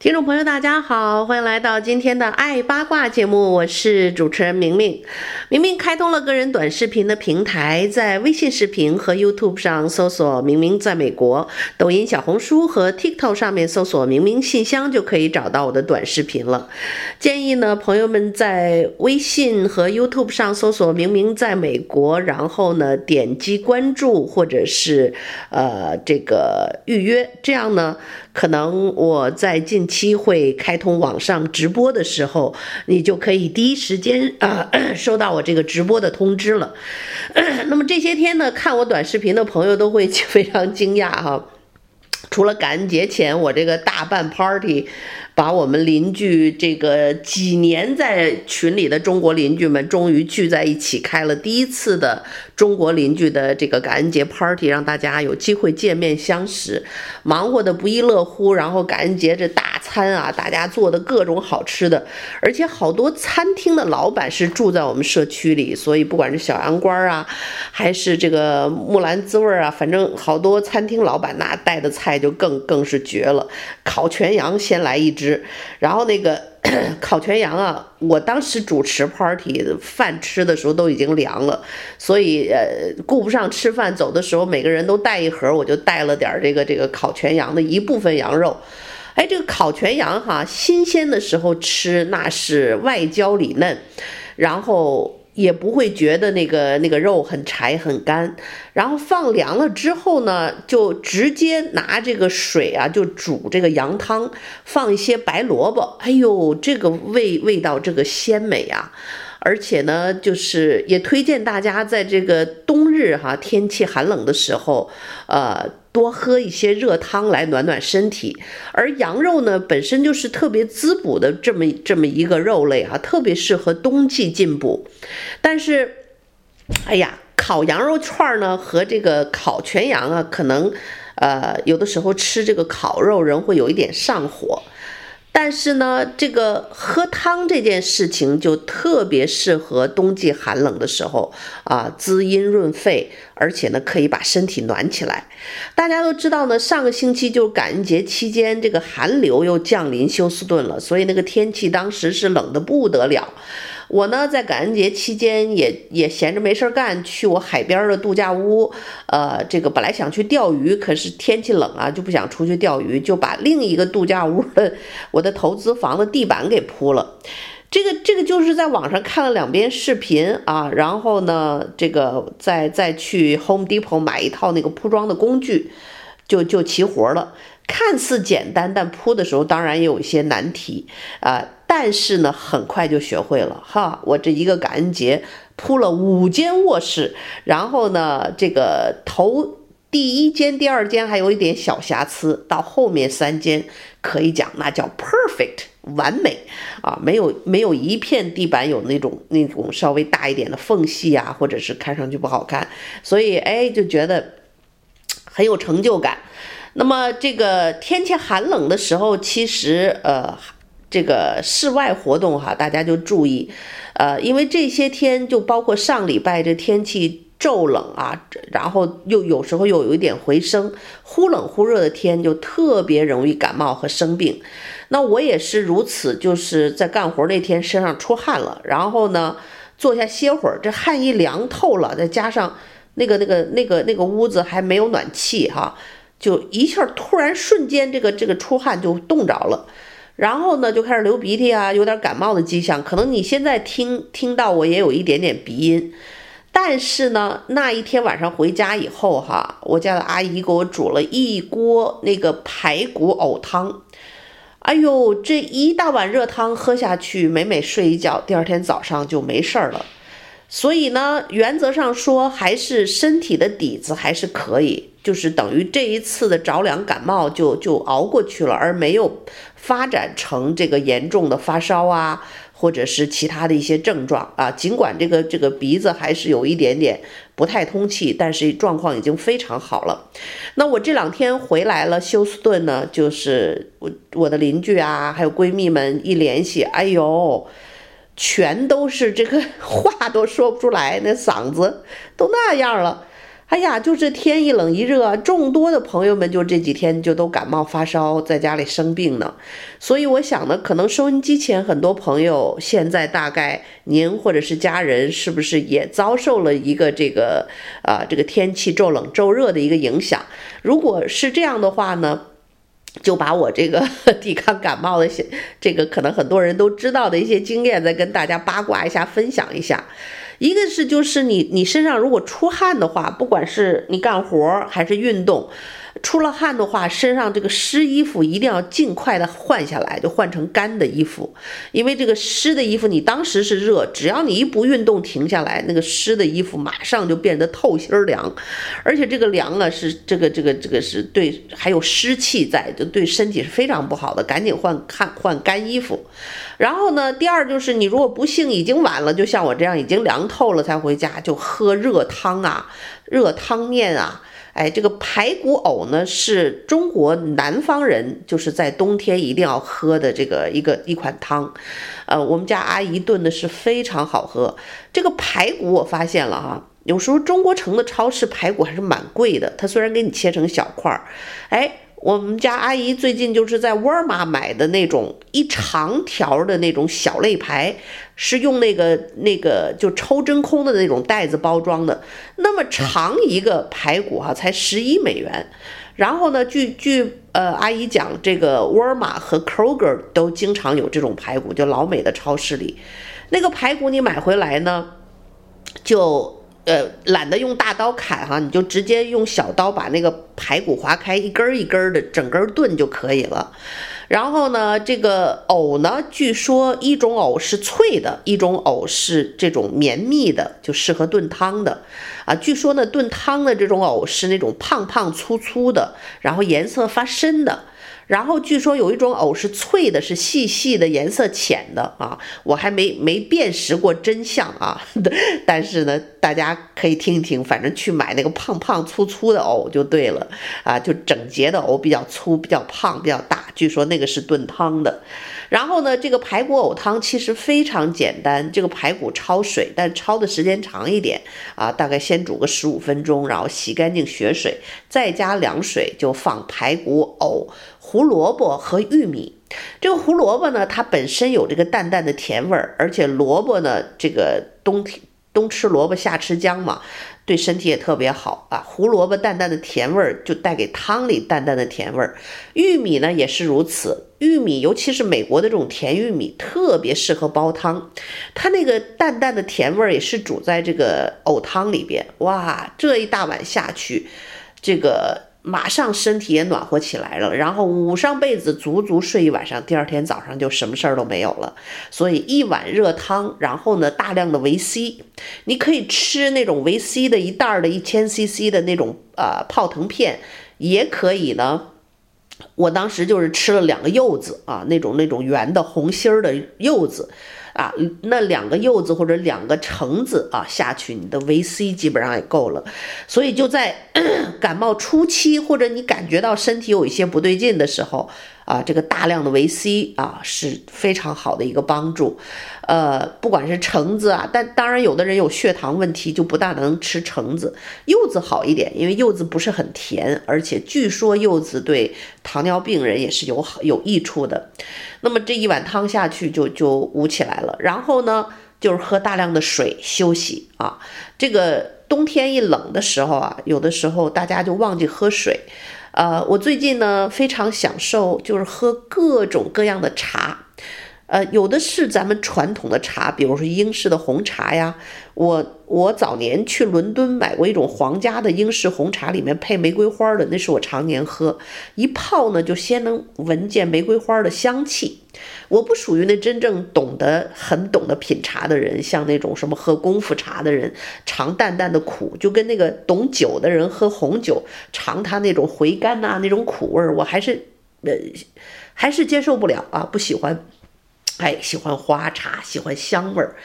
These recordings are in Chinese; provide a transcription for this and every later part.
听众朋友，大家好，欢迎来到今天的爱八卦节目，我是主持人明明。明明开通了个人短视频的平台，在微信视频和 YouTube 上搜索“明明在美国”，抖音、小红书和 TikTok 上面搜索“明明信箱”就可以找到我的短视频了。建议呢，朋友们在微信和 YouTube 上搜索“明明在美国”，然后呢点击关注或者是呃这个预约，这样呢。可能我在近期会开通网上直播的时候，你就可以第一时间啊、收到我这个直播的通知了。那么这些天呢，看我短视频的朋友都会非常惊讶哈。除了感恩节前我这个大办 party，把我们邻居这个几年在群里的中国邻居们终于聚在一起，开了第一次的中国邻居的这个感恩节 party，让大家有机会见面相识，忙活得不亦乐乎。然后感恩节这大餐啊，大家做的各种好吃的，而且好多餐厅的老板是住在我们社区里，所以不管是小羊倌啊，还是这个木兰滋味啊，反正好多餐厅老板那带的菜就更更是绝了，烤全羊先来一只。然后那个 烤全羊啊，我当时主持 party，饭吃的时候都已经凉了，所以呃顾不上吃饭，走的时候每个人都带一盒，我就带了点这个这个烤全羊的一部分羊肉。哎，这个烤全羊哈，新鲜的时候吃那是外焦里嫩，然后。也不会觉得那个那个肉很柴很干，然后放凉了之后呢，就直接拿这个水啊，就煮这个羊汤，放一些白萝卜，哎呦，这个味味道这个鲜美啊！而且呢，就是也推荐大家在这个冬日哈，天气寒冷的时候，呃。多喝一些热汤来暖暖身体，而羊肉呢，本身就是特别滋补的这么这么一个肉类啊，特别适合冬季进补。但是，哎呀，烤羊肉串呢和这个烤全羊啊，可能呃有的时候吃这个烤肉人会有一点上火。但是呢，这个喝汤这件事情就特别适合冬季寒冷的时候啊，滋阴润肺，而且呢可以把身体暖起来。大家都知道呢，上个星期就感恩节期间，这个寒流又降临休斯顿了，所以那个天气当时是冷的不得了。我呢，在感恩节期间也也闲着没事儿干，去我海边的度假屋。呃，这个本来想去钓鱼，可是天气冷啊，就不想出去钓鱼，就把另一个度假屋的我的投资房的地板给铺了。这个这个就是在网上看了两遍视频啊，然后呢，这个再再去 Home Depot 买一套那个铺装的工具，就就齐活了。看似简单，但铺的时候当然也有一些难题啊。但是呢，很快就学会了哈。我这一个感恩节铺了五间卧室，然后呢，这个头第一间、第二间还有一点小瑕疵，到后面三间可以讲那叫 perfect 完美啊，没有没有一片地板有那种那种稍微大一点的缝隙啊，或者是看上去不好看，所以哎就觉得很有成就感。那么这个天气寒冷的时候，其实呃。这个室外活动哈，大家就注意，呃，因为这些天就包括上礼拜这天气骤冷啊，然后又有时候又有一点回升，忽冷忽热的天就特别容易感冒和生病。那我也是如此，就是在干活那天身上出汗了，然后呢坐下歇会儿，这汗一凉透了，再加上那个那个那个那个屋子还没有暖气哈，就一下突然瞬间这个这个出汗就冻着了。然后呢，就开始流鼻涕啊，有点感冒的迹象。可能你现在听听到我也有一点点鼻音，但是呢，那一天晚上回家以后哈，我家的阿姨给我煮了一锅那个排骨藕汤。哎呦，这一大碗热汤喝下去，美美睡一觉，第二天早上就没事儿了。所以呢，原则上说，还是身体的底子还是可以，就是等于这一次的着凉感冒就就熬过去了，而没有发展成这个严重的发烧啊，或者是其他的一些症状啊。尽管这个这个鼻子还是有一点点不太通气，但是状况已经非常好了。那我这两天回来了休斯顿呢，就是我我的邻居啊，还有闺蜜们一联系，哎呦。全都是这个 话都说不出来，那嗓子都那样了。哎呀，就是天一冷一热，众多的朋友们就这几天就都感冒发烧，在家里生病呢。所以我想呢，可能收音机前很多朋友现在大概您或者是家人是不是也遭受了一个这个啊这个天气骤冷骤热的一个影响？如果是这样的话呢？就把我这个 抵抗感冒的些，这个可能很多人都知道的一些经验，再跟大家八卦一下，分享一下。一个是就是你你身上如果出汗的话，不管是你干活还是运动。出了汗的话，身上这个湿衣服一定要尽快的换下来，就换成干的衣服，因为这个湿的衣服你当时是热，只要你一不运动停下来，那个湿的衣服马上就变得透心凉，而且这个凉呢是这个这个这个是对，还有湿气在，就对身体是非常不好的，赶紧换看换干衣服。然后呢，第二就是你如果不幸已经晚了，就像我这样已经凉透了才回家，就喝热汤啊，热汤面啊。哎，这个排骨藕呢，是中国南方人就是在冬天一定要喝的这个一个一款汤，呃，我们家阿姨炖的是非常好喝。这个排骨我发现了哈，有时候中国城的超市排骨还是蛮贵的，它虽然给你切成小块儿，哎。我们家阿姨最近就是在沃尔玛买的那种一长条的那种小肋排，是用那个那个就抽真空的那种袋子包装的，那么长一个排骨哈，才十一美元。然后呢，据据呃阿姨讲，这个沃尔玛和 Kroger 都经常有这种排骨，就老美的超市里，那个排骨你买回来呢，就。呃，懒得用大刀砍哈，你就直接用小刀把那个排骨划开，一根儿一根儿的，整根炖就可以了。然后呢，这个藕呢，据说一种藕是脆的，一种藕是这种绵密的，就适合炖汤的。啊，据说呢，炖汤的这种藕是那种胖胖粗粗的，然后颜色发深的。然后据说有一种藕是脆的，是细细的，颜色浅的啊，我还没没辨识过真相啊。但是呢，大家可以听一听，反正去买那个胖胖粗粗的藕就对了啊，就整节的藕比较粗、比较胖、比较大。据说那个是炖汤的。然后呢，这个排骨藕汤其实非常简单，这个排骨焯水，但焯的时间长一点啊，大概先煮个十五分钟，然后洗干净血水，再加凉水，就放排骨藕。胡萝卜和玉米，这个胡萝卜呢，它本身有这个淡淡的甜味儿，而且萝卜呢，这个冬天冬吃萝卜夏吃姜嘛，对身体也特别好啊。胡萝卜淡淡的甜味儿就带给汤里淡淡的甜味儿，玉米呢也是如此，玉米尤其是美国的这种甜玉米，特别适合煲汤，它那个淡淡的甜味儿也是煮在这个藕汤里边，哇，这一大碗下去，这个。马上身体也暖和起来了，然后捂上被子，足足睡一晚上，第二天早上就什么事儿都没有了。所以一碗热汤，然后呢，大量的维 C，你可以吃那种维 C 的一袋的一千 CC 的那种呃泡腾片，也可以呢。我当时就是吃了两个柚子啊，那种那种圆的红心儿的柚子。啊，那两个柚子或者两个橙子啊下去，你的维 C 基本上也够了。所以就在 感冒初期，或者你感觉到身体有一些不对劲的时候。啊，这个大量的维 C 啊是非常好的一个帮助，呃，不管是橙子啊，但当然有的人有血糖问题就不大能吃橙子，柚子好一点，因为柚子不是很甜，而且据说柚子对糖尿病人也是有好有益处的。那么这一碗汤下去就就捂起来了，然后呢就是喝大量的水休息啊。这个冬天一冷的时候啊，有的时候大家就忘记喝水。呃，我最近呢非常享受，就是喝各种各样的茶，呃，有的是咱们传统的茶，比如说英式的红茶呀。我我早年去伦敦买过一种皇家的英式红茶，里面配玫瑰花的，那是我常年喝，一泡呢就先能闻见玫瑰花的香气。我不属于那真正懂得很懂得品茶的人，像那种什么喝功夫茶的人，尝淡淡的苦，就跟那个懂酒的人喝红酒，尝它那种回甘呐，那种苦味儿，我还是呃还是接受不了啊，不喜欢。哎，喜欢花茶，喜欢香味儿。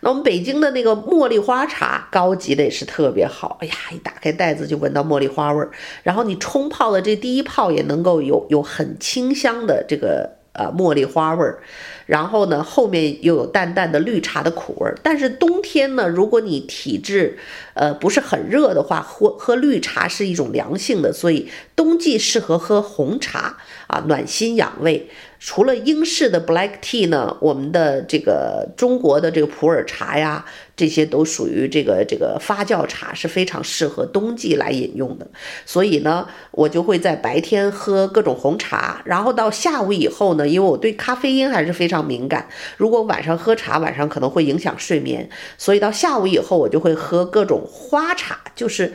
那我们北京的那个茉莉花茶，高级的也是特别好。哎呀，一打开袋子就闻到茉莉花味儿。然后你冲泡的这第一泡也能够有有很清香的这个呃茉莉花味儿。然后呢，后面又有淡淡的绿茶的苦味儿。但是冬天呢，如果你体质呃不是很热的话，喝喝绿茶是一种凉性的，所以冬季适合喝红茶啊，暖心养胃。除了英式的 black tea 呢，我们的这个中国的这个普洱茶呀，这些都属于这个这个发酵茶，是非常适合冬季来饮用的。所以呢，我就会在白天喝各种红茶，然后到下午以后呢，因为我对咖啡因还是非常敏感，如果晚上喝茶，晚上可能会影响睡眠，所以到下午以后我就会喝各种花茶，就是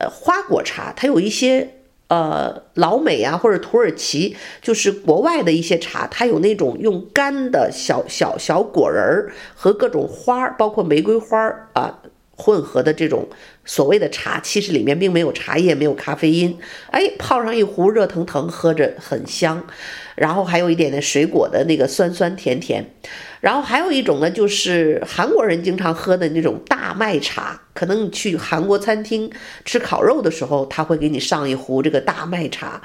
呃花果茶，它有一些。呃，老美啊，或者土耳其，就是国外的一些茶，它有那种用干的小小小果仁儿和各种花，包括玫瑰花儿啊，混合的这种所谓的茶，其实里面并没有茶叶，没有咖啡因。哎，泡上一壶热腾腾，喝着很香，然后还有一点点水果的那个酸酸甜甜。然后还有一种呢，就是韩国人经常喝的那种大麦茶。可能你去韩国餐厅吃烤肉的时候，他会给你上一壶这个大麦茶。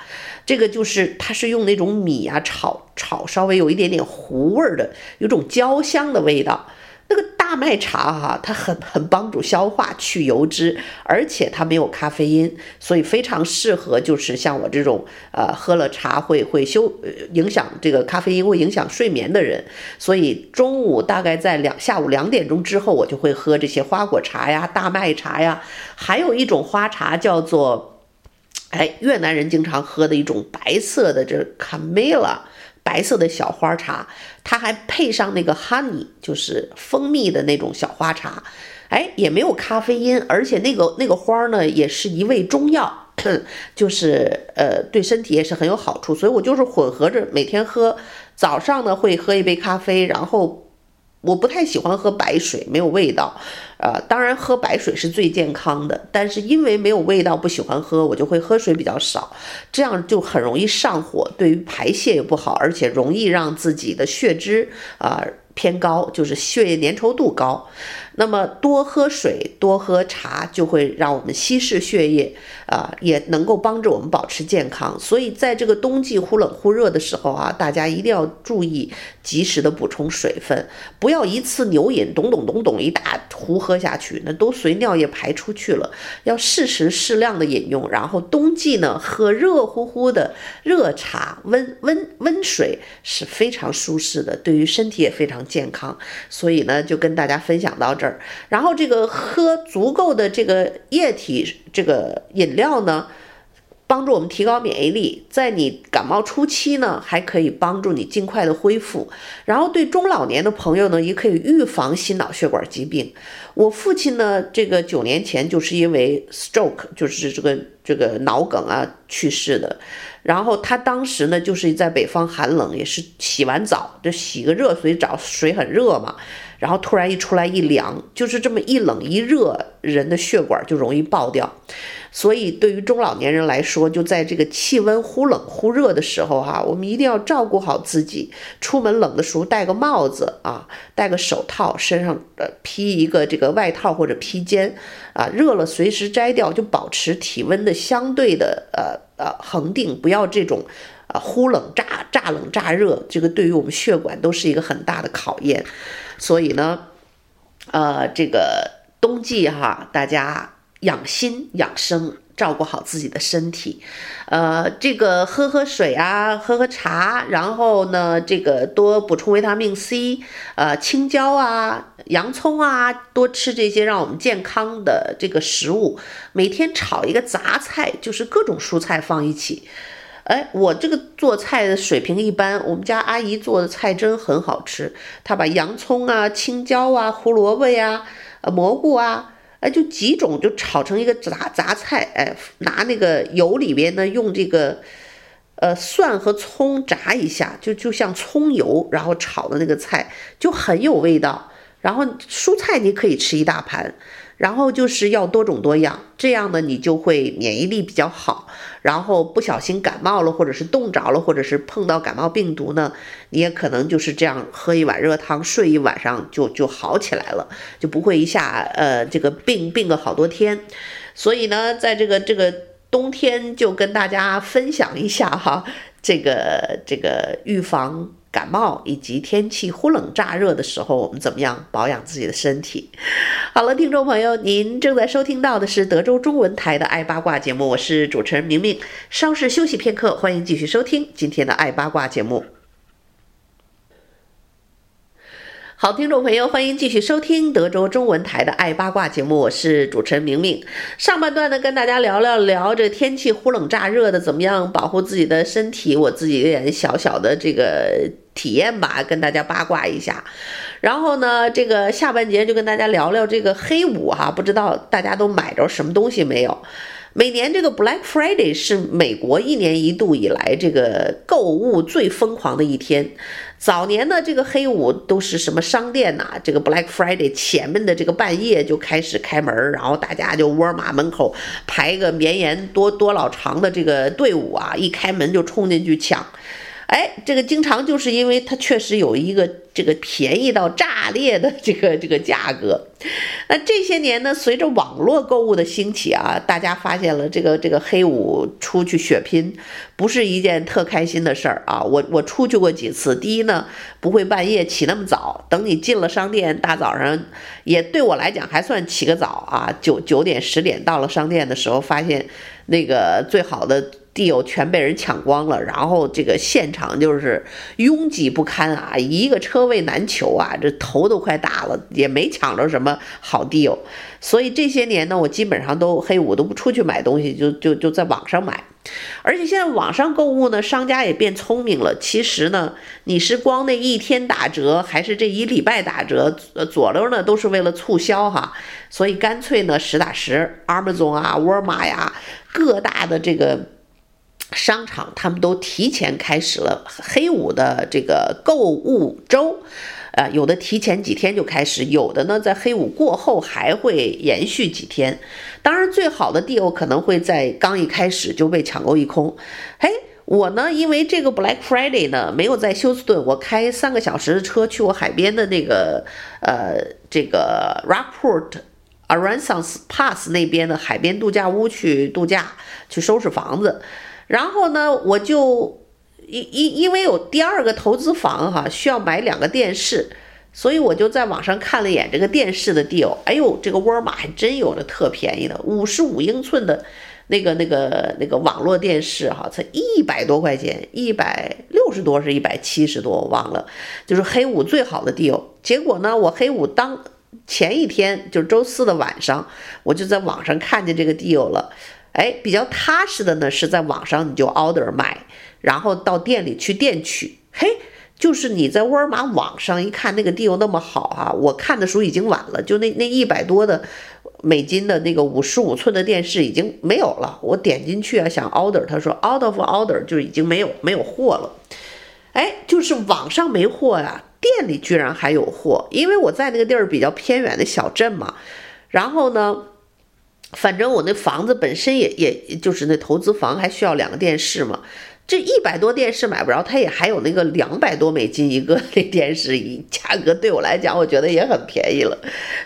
这个就是它是用那种米啊炒炒，稍微有一点点糊味儿的，有种焦香的味道。大麦茶哈、啊，它很很帮助消化、去油脂，而且它没有咖啡因，所以非常适合就是像我这种呃喝了茶会会休影响这个咖啡因会影响睡眠的人。所以中午大概在两下午两点钟之后，我就会喝这些花果茶呀、大麦茶呀，还有一种花茶叫做，哎，越南人经常喝的一种白色的这 camella。白色的小花茶，它还配上那个 honey，就是蜂蜜的那种小花茶，哎，也没有咖啡因，而且那个那个花呢，也是一味中药，就是呃对身体也是很有好处，所以我就是混合着每天喝，早上呢会喝一杯咖啡，然后。我不太喜欢喝白水，没有味道，呃，当然喝白水是最健康的，但是因为没有味道，不喜欢喝，我就会喝水比较少，这样就很容易上火，对于排泄也不好，而且容易让自己的血脂啊。偏高，就是血液粘稠度高，那么多喝水、多喝茶就会让我们稀释血液，啊、也能够帮助我们保持健康。所以在这个冬季忽冷忽热的时候啊，大家一定要注意及时的补充水分，不要一次牛饮，咚咚咚咚一大壶喝下去，那都随尿液排出去了。要适时适量的饮用，然后冬季呢，喝热乎乎的热茶、温温温水是非常舒适的，对于身体也非常。健康，所以呢，就跟大家分享到这儿然后这个喝足够的这个液体这个饮料呢，帮助我们提高免疫力，在你感冒初期呢，还可以帮助你尽快的恢复。然后对中老年的朋友呢，也可以预防心脑血管疾病。我父亲呢，这个九年前就是因为 stroke，就是这个这个脑梗啊去世的。然后他当时呢，就是在北方寒冷，也是洗完澡就洗个热水澡，水很热嘛。然后突然一出来一凉，就是这么一冷一热，人的血管就容易爆掉。所以对于中老年人来说，就在这个气温忽冷忽热的时候哈、我们一定要照顾好自己。出门冷的时候戴个帽子啊，戴个手套，身上呃披一个这个外套或者披肩啊，热了随时摘掉，就保持体温的相对的呃呃恒定，不要这种啊忽冷乍乍冷乍热，这个对于我们血管都是一个很大的考验。所以呢，呃，这个冬季哈，大家养心养生，照顾好自己的身体，呃，这个喝喝水啊，喝喝茶，然后呢，这个多补充维他命 C，呃，青椒啊，洋葱啊，多吃这些让我们健康的这个食物，每天炒一个杂菜，就是各种蔬菜放一起。哎，我这个做菜的水平一般，我们家阿姨做的菜真很好吃。她把洋葱啊、青椒啊、胡萝卜呀、呃、蘑菇啊，哎，就几种就炒成一个杂杂菜。哎，拿那个油里边呢，用这个呃蒜和葱炸一下，就就像葱油，然后炒的那个菜就很有味道。然后蔬菜你可以吃一大盘。然后就是要多种多样，这样呢，你就会免疫力比较好。然后不小心感冒了，或者是冻着了，或者是碰到感冒病毒呢，你也可能就是这样喝一碗热汤，睡一晚上就就好起来了，就不会一下呃这个病病个好多天。所以呢，在这个这个冬天就跟大家分享一下哈，这个这个预防。感冒以及天气忽冷乍热的时候，我们怎么样保养自己的身体？好了，听众朋友，您正在收听到的是德州中文台的《爱八卦》节目，我是主持人明明。稍事休息片刻，欢迎继续收听今天的《爱八卦》节目。好，听众朋友，欢迎继续收听德州中文台的《爱八卦》节目，我是主持人明明。上半段呢，跟大家聊聊聊这天气忽冷乍热的，怎么样保护自己的身体，我自己有点小小的这个体验吧，跟大家八卦一下。然后呢，这个下半节就跟大家聊聊这个黑五哈，不知道大家都买着什么东西没有？每年这个 Black Friday 是美国一年一度以来这个购物最疯狂的一天。早年的这个黑五都是什么商店呐、这个 Black Friday 前面的这个半夜就开始开门，然后大家就沃尔玛门口排个绵延多多老长的这个队伍啊，一开门就冲进去抢。哎，这个经常就是因为它确实有一个这个便宜到炸裂的这个这个价格。那这些年呢，随着网络购物的兴起啊，大家发现了这个这个黑五出去血拼不是一件特开心的事儿啊。我我出去过几次，第一呢，不会半夜起那么早，等你进了商店，大早上也对我来讲还算起个早啊，九九点十点到了商店的时候，发现那个最好的。地哟全被人抢光了，然后这个现场就是拥挤不堪啊，一个车位难求啊，这头都快大了，也没抢着什么好地哟。所以这些年呢，我基本上都黑五都不出去买东西，就就就在网上买。而且现在网上购物呢，商家也变聪明了。其实呢，你是光那一天打折，还是这一礼拜打折，呃，左右呢都是为了促销哈。所以干脆呢，实打实，Amazon 啊，沃尔玛呀，各大的这个。商场他们都提前开始了黑五的这个购物周，呃，有的提前几天就开始，有的呢在黑五过后还会延续几天。当然，最好的 deal 可能会在刚一开始就被抢购一空。嘿，我呢，因为这个 Black Friday 呢没有在休斯顿，我开三个小时的车去我海边的那个呃这个 Rockport Aransas Pass 那边的海边度假屋去度假，去收拾房子。然后呢，我就因因因为有第二个投资房哈，需要买两个电视，所以我就在网上看了一眼这个电视的 deal。哎呦，这个沃尔玛还真有的特便宜的，五十五英寸的那个那个那个网络电视哈，才一百多块钱，一百六十多是一百七十多，我忘了，就是黑五最好的 deal。结果呢，我黑五当前一天就是周四的晚上，我就在网上看见这个 deal 了。哎，比较踏实的呢，是在网上你就 order 买，然后到店里去店取。嘿，就是你在沃尔玛网上一看那个 deal 那么好啊，我看的时候已经晚了，就那那一百多的美金的那个五十五寸的电视已经没有了。我点进去啊，想 order，他说 out of order 就已经没有没有货了。哎，就是网上没货呀，店里居然还有货，因为我在那个地儿比较偏远的小镇嘛，然后呢。反正我那房子本身也也就是那投资房，还需要两个电视嘛。这一百多电视买不着，它也还有那个两百多美金一个那 电视，一价格对我来讲，我觉得也很便宜了。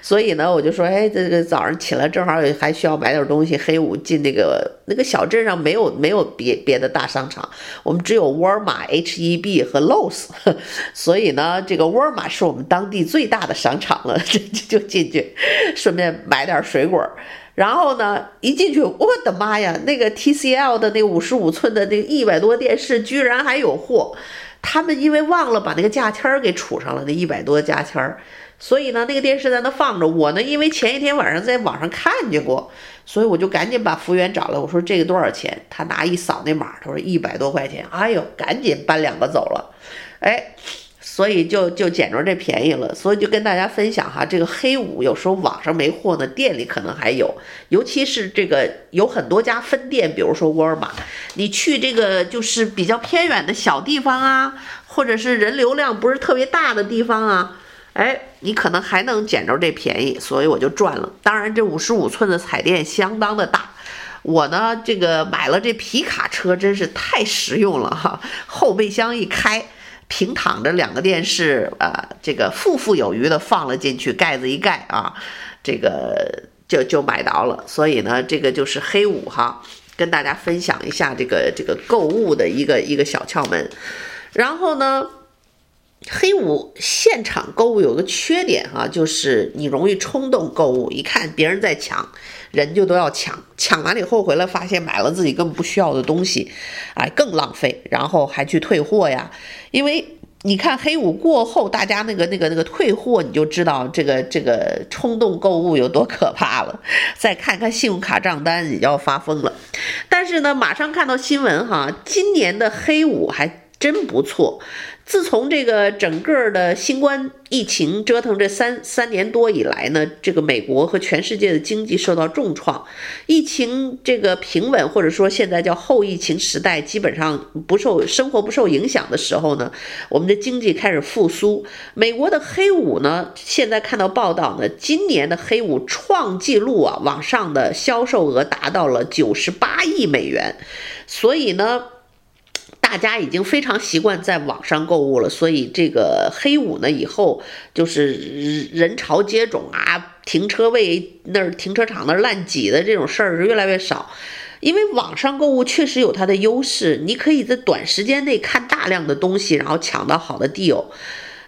所以呢，我就说，哎，这个早上起来正好还需要买点东西。黑五进那个那个小镇上没有没有别别的大商场，我们只有沃尔玛、H-E-B 和 Lowe's，所以呢，这个沃尔玛是我们当地最大的商场了，就就进去，顺便买点水果。然后呢，一进去，我的妈呀，那个 TCL 的那五十五寸的那一百多电视居然还有货，他们因为忘了把那个价签儿给储上了，那一百多价签儿，所以呢，那个电视在那放着。我呢，因为前一天晚上在网上看见过，所以我就赶紧把服务员找来，我说这个多少钱？他拿一扫那码，他说一百多块钱。哎呦，赶紧搬两个走了，哎。所以就就捡着这便宜了，所以就跟大家分享哈，这个黑五有时候网上没货呢，店里可能还有，尤其是这个有很多家分店，比如说沃尔玛，你去这个就是比较偏远的小地方啊，或者是人流量不是特别大的地方啊，哎，你可能还能捡着这便宜，所以我就赚了。当然，这五十五寸的彩电相当的大，我呢这个买了这皮卡车，真是太实用了哈，后备箱一开。平躺着两个电视呃，这个富富有余的放了进去，盖子一盖啊，这个就就买到了。所以呢，这个就是黑五哈，跟大家分享一下这个这个购物的一个一个小窍门。然后呢，黑五现场购物有个缺点哈，就是你容易冲动购物，一看别人在抢。人就都要抢，抢完了以后回来发现买了自己根本不需要的东西，哎，更浪费，然后还去退货呀。因为你看黑五过后，大家那个那个那个退货，你就知道这个这个冲动购物有多可怕了。再看看信用卡账单，你就要发疯了。但是呢，马上看到新闻哈，今年的黑五还真不错。自从这个整个的新冠疫情折腾这三三年多以来呢，这个美国和全世界的经济受到重创，疫情这个平稳，或者说现在叫后疫情时代，基本上不受生活不受影响的时候呢，我们的经济开始复苏。美国的黑五呢，现在看到报道呢，今年的黑五创纪录啊，网上的销售额达到了九十八亿美元，所以呢。大家已经非常习惯在网上购物了，所以这个黑五呢，以后就是人潮接踵啊，停车位那儿停车场那儿烂挤的这种事儿是越来越少，因为网上购物确实有它的优势，你可以在短时间内看大量的东西，然后抢到好的 deal，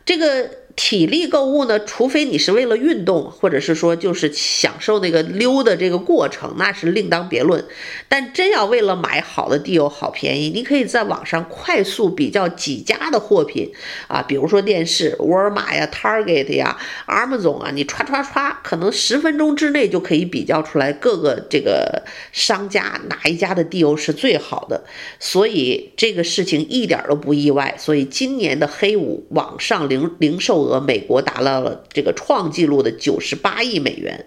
这个。体力购物呢，除非你是为了运动，或者是说就是享受那个溜的这个过程，那是另当别论。但真要为了买好的 deal 好便宜，你可以在网上快速比较几家的货品啊，比如说电视，沃尔玛呀、Target 呀、Amazon 啊，你唰唰唰，可能十分钟之内就可以比较出来各个这个商家哪一家的 deal 是最好的。所以这个事情一点都不意外。所以今年的黑五网上零零售。和美国达到了这个创纪录的九十八亿美元。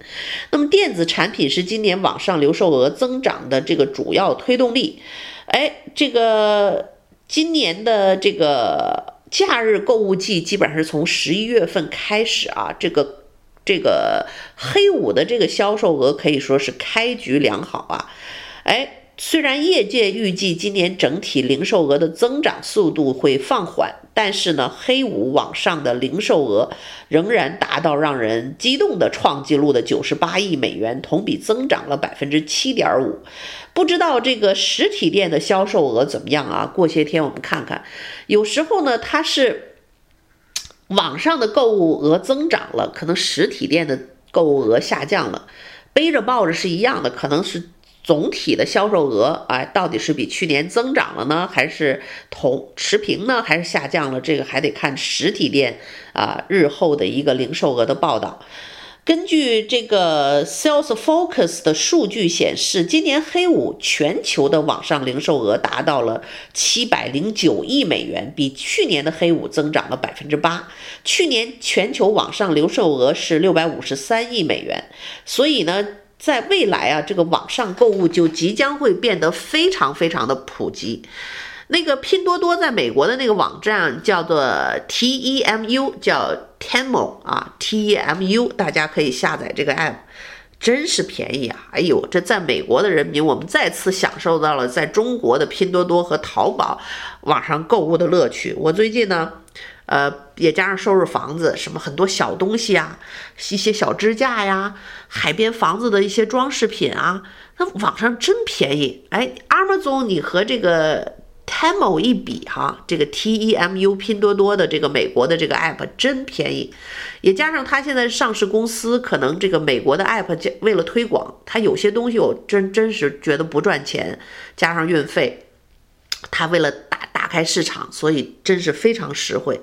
那么电子产品是今年网上零售额增长的这个主要推动力。哎，这个今年的这个假日购物季基本上是从十一月份开始啊，这个这个黑五的这个销售额可以说是开局良好啊。哎。虽然业界预计今年整体零售额的增长速度会放缓，但是呢，黑五网上的零售额仍然达到让人激动的创纪录的九十八亿美元，同比增长了百分之七点五。不知道这个实体店的销售额怎么样啊？过些天我们看看。有时候呢，它是网上的购物额增长了，可能实体店的购物额下降了，背着抱着是一样的，可能是。总体的销售额，哎，到底是比去年增长了呢，还是同持平呢，还是下降了？这个还得看实体店啊日后的一个零售额的报道。根据这个 Sales Focus 的数据显示，今年黑五全球的网上零售额达到了七百零九亿美元，比去年的黑五增长了百分之八。去年全球网上零售额是六百五十三亿美元，所以呢。在未来啊，这个网上购物就即将会变得非常非常的普及。那个拼多多在美国的那个网站叫做 Temu，叫 Temu 啊，Temu，大家可以下载这个 app，真是便宜啊！哎呦，这在美国的人民，我们再次享受到了在中国的拼多多和淘宝网上购物的乐趣。我最近呢。呃，也加上收拾房子，什么很多小东西啊，一些小支架呀，海边房子的一些装饰品啊，那网上真便宜。哎，Amazon 你和这个 Temu 一比哈，这个 T E M U 拼多多的这个美国的这个 app 真便宜。也加上它现在上市公司，可能这个美国的 app 为了推广，它有些东西我真真是觉得不赚钱，加上运费，它为了打。打开市场，所以真是非常实惠。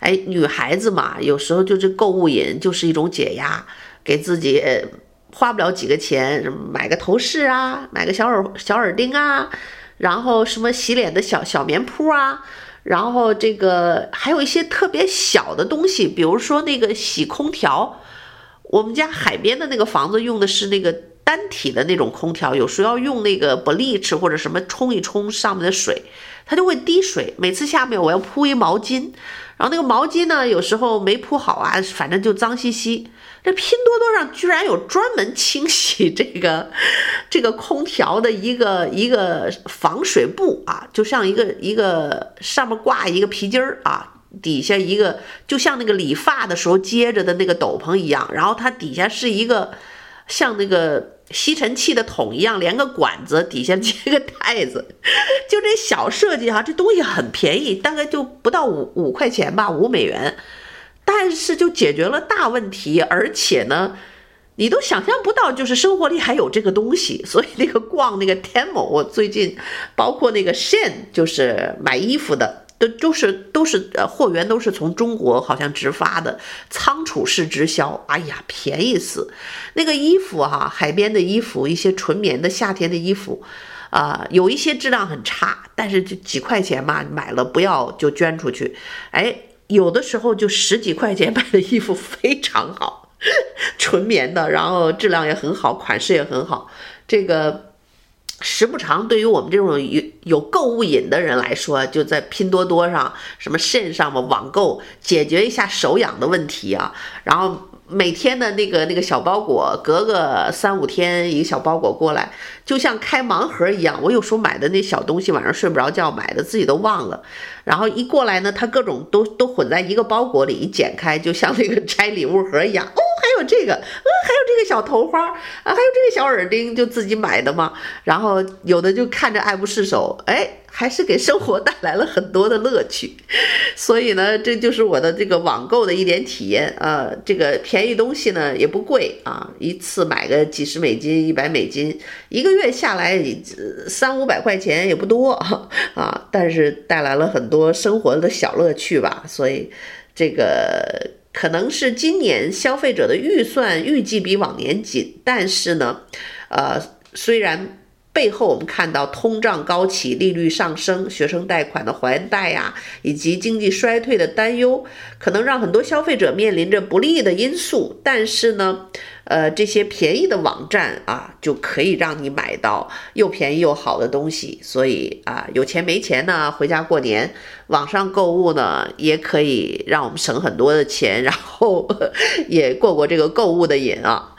哎，女孩子嘛，有时候就这购物瘾就是一种解压，给自己花不了几个钱，买个头饰啊，买个小耳小耳钉啊，然后什么洗脸的小小棉铺啊，然后这个还有一些特别小的东西，比如说那个洗空调，我们家海边的那个房子用的是那个。单体的那种空调，有时候要用那个 bleach 或者什么冲一冲上面的水，它就会滴水。每次下面我要铺一毛巾，然后那个毛巾呢，有时候没铺好啊，反正就脏兮兮。这拼多多上居然有专门清洗这个 这个空调的一个一个防水布啊，就像一个一个上面挂一个皮筋儿啊，底下一个就像那个理发的时候接着的那个斗篷一样，然后它底下是一个像那个。吸尘器的桶一样，连个管子，底下接个袋子，就这小设计哈，这东西很便宜，大概就不到五五块钱吧，五美元，但是就解决了大问题，而且呢，你都想象不到，就是生活里还有这个东西，所以那个逛那个 Temu，我最近包括那个 Shen 就是买衣服的。都都是都是呃，货源都是从中国好像直发的，仓储式直销，哎呀，便宜死！那个衣服哈、啊，海边的衣服，一些纯棉的夏天的衣服，啊、有一些质量很差，但是就几块钱嘛，买了不要就捐出去。哎，有的时候就十几块钱 买的衣服非常好，纯棉的，然后质量也很好，款式也很好，这个。时不常，对于我们这种有有购物瘾的人来说，就在拼多多上、什么线上嘛，网购解决一下手痒的问题啊。然后每天的那个那个小包裹，隔个三五天一个小包裹过来，就像开盲盒一样。我有时候买的那小东西，晚上睡不着觉买的，自己都忘了。然后一过来呢，它各种都都混在一个包裹里，一剪开就像那个拆礼物盒一样。这个，嗯，还有这个小头花啊，还有这个小耳钉，就自己买的嘛。然后有的就看着爱不释手，哎，还是给生活带来了很多的乐趣。所以呢，这就是我的这个网购的一点体验啊。这个便宜东西呢也不贵啊，一次买个几十美金、一百美金，一个月下来三五百块钱也不多啊，但是带来了很。多生活的小乐趣吧，所以这个可能是今年消费者的预算预计比往年紧，但是呢，呃，虽然背后我们看到通胀高企、利率上升、学生贷款的还贷呀，以及经济衰退的担忧，可能让很多消费者面临着不利的因素，但是呢。呃，这些便宜的网站啊，就可以让你买到又便宜又好的东西。所以啊，有钱没钱呢，回家过年，网上购物呢，也可以让我们省很多的钱，然后 也过过这个购物的瘾啊。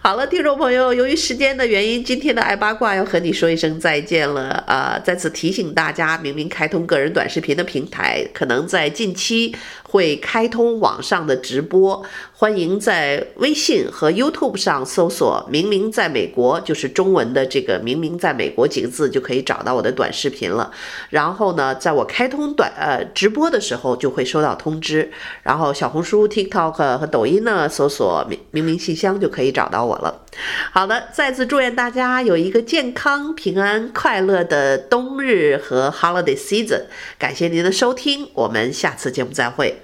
好了，听众朋友，由于时间的原因，今天的爱八卦要和你说一声再见了啊！再次提醒大家，明明开通个人短视频的平台，可能在近期会开通网上的直播。欢迎在微信和 YouTube 上搜索“明明在美国”，就是中文的这个“明明在美国”几个字，就可以找到我的短视频了。然后呢，在我开通短呃直播的时候，就会收到通知。然后小红书、TikTok 和抖音呢，搜索“明明明信箱”就可以找到我了。好的，再次祝愿大家有一个健康、平安、快乐的冬日和 Holiday Season。感谢您的收听，我们下次节目再会。